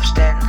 Weltrekord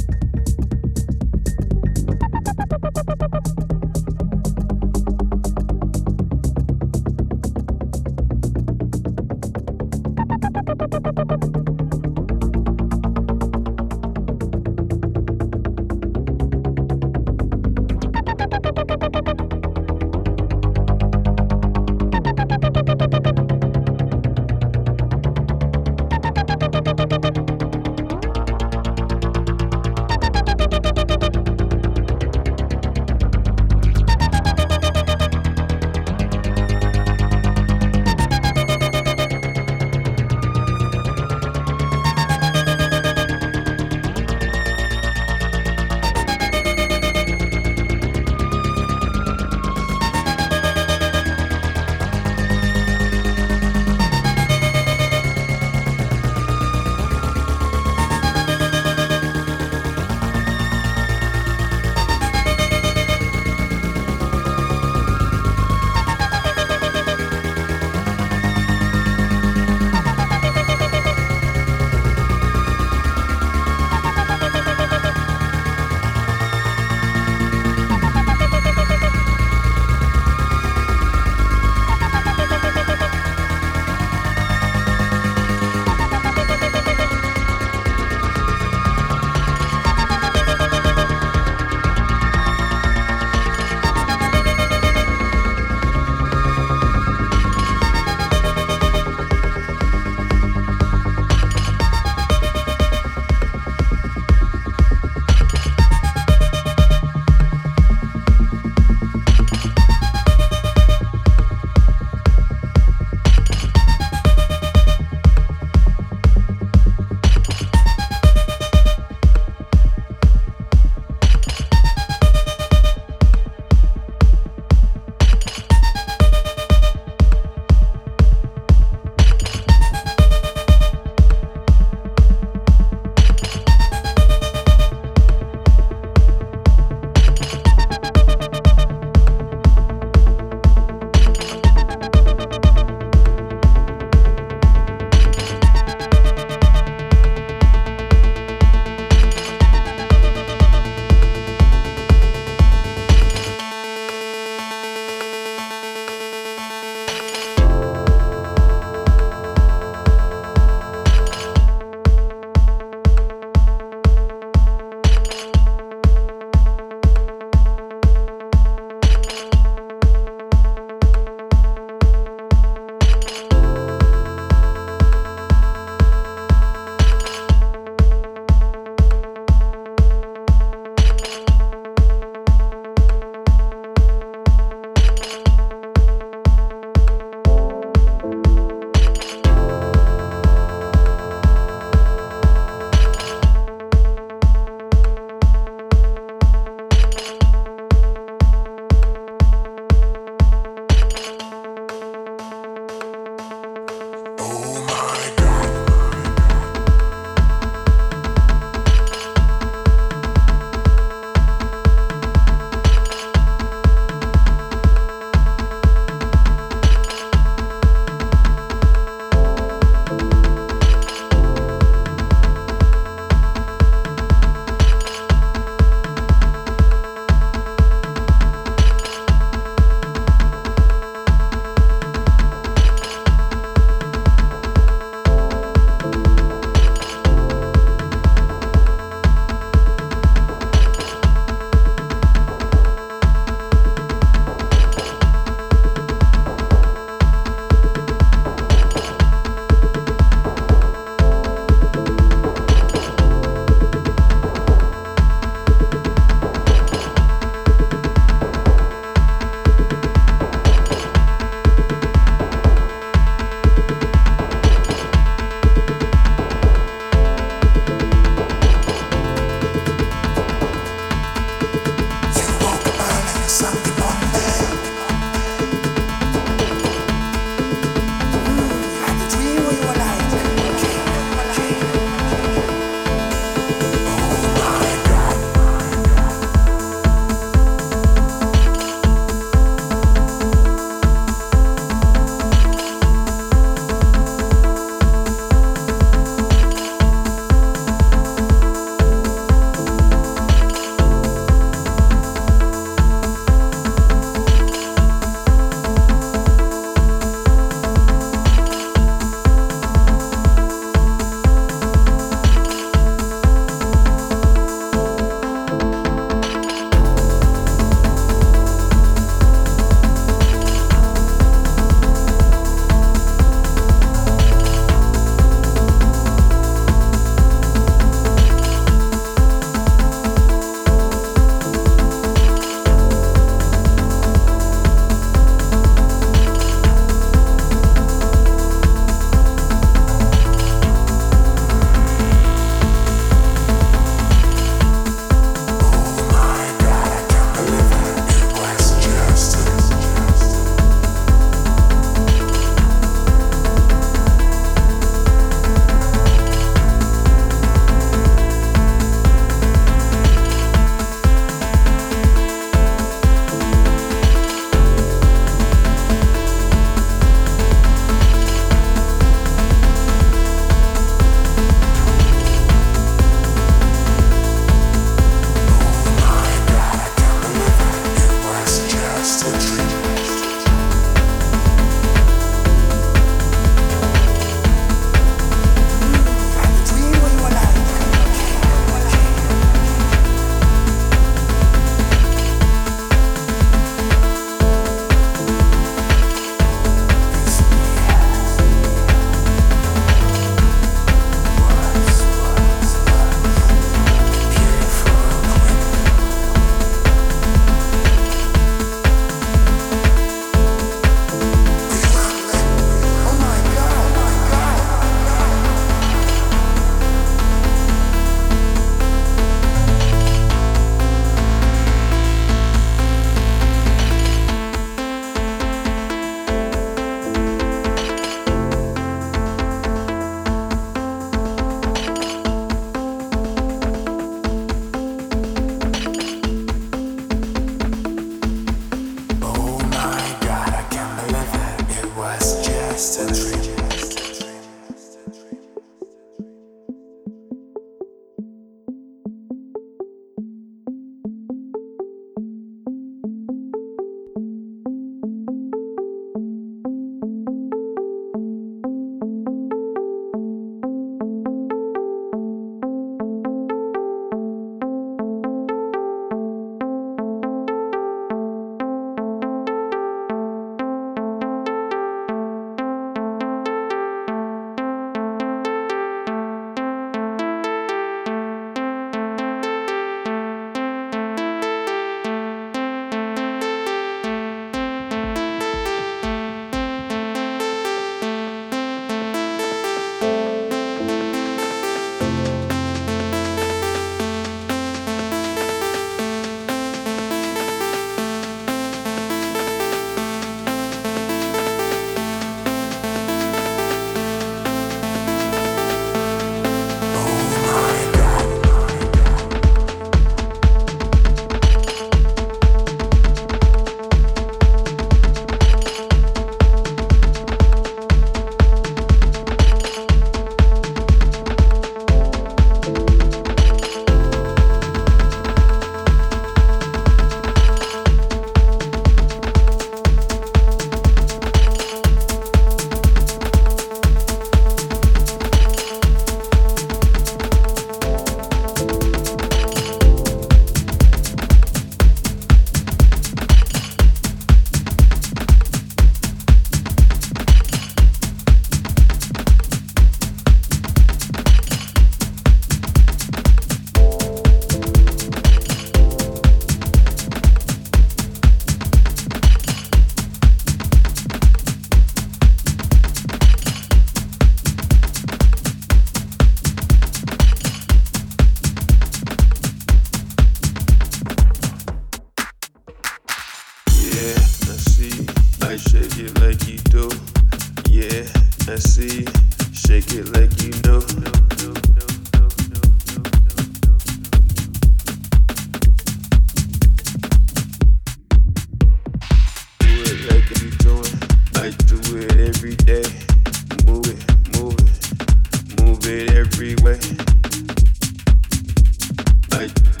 savage.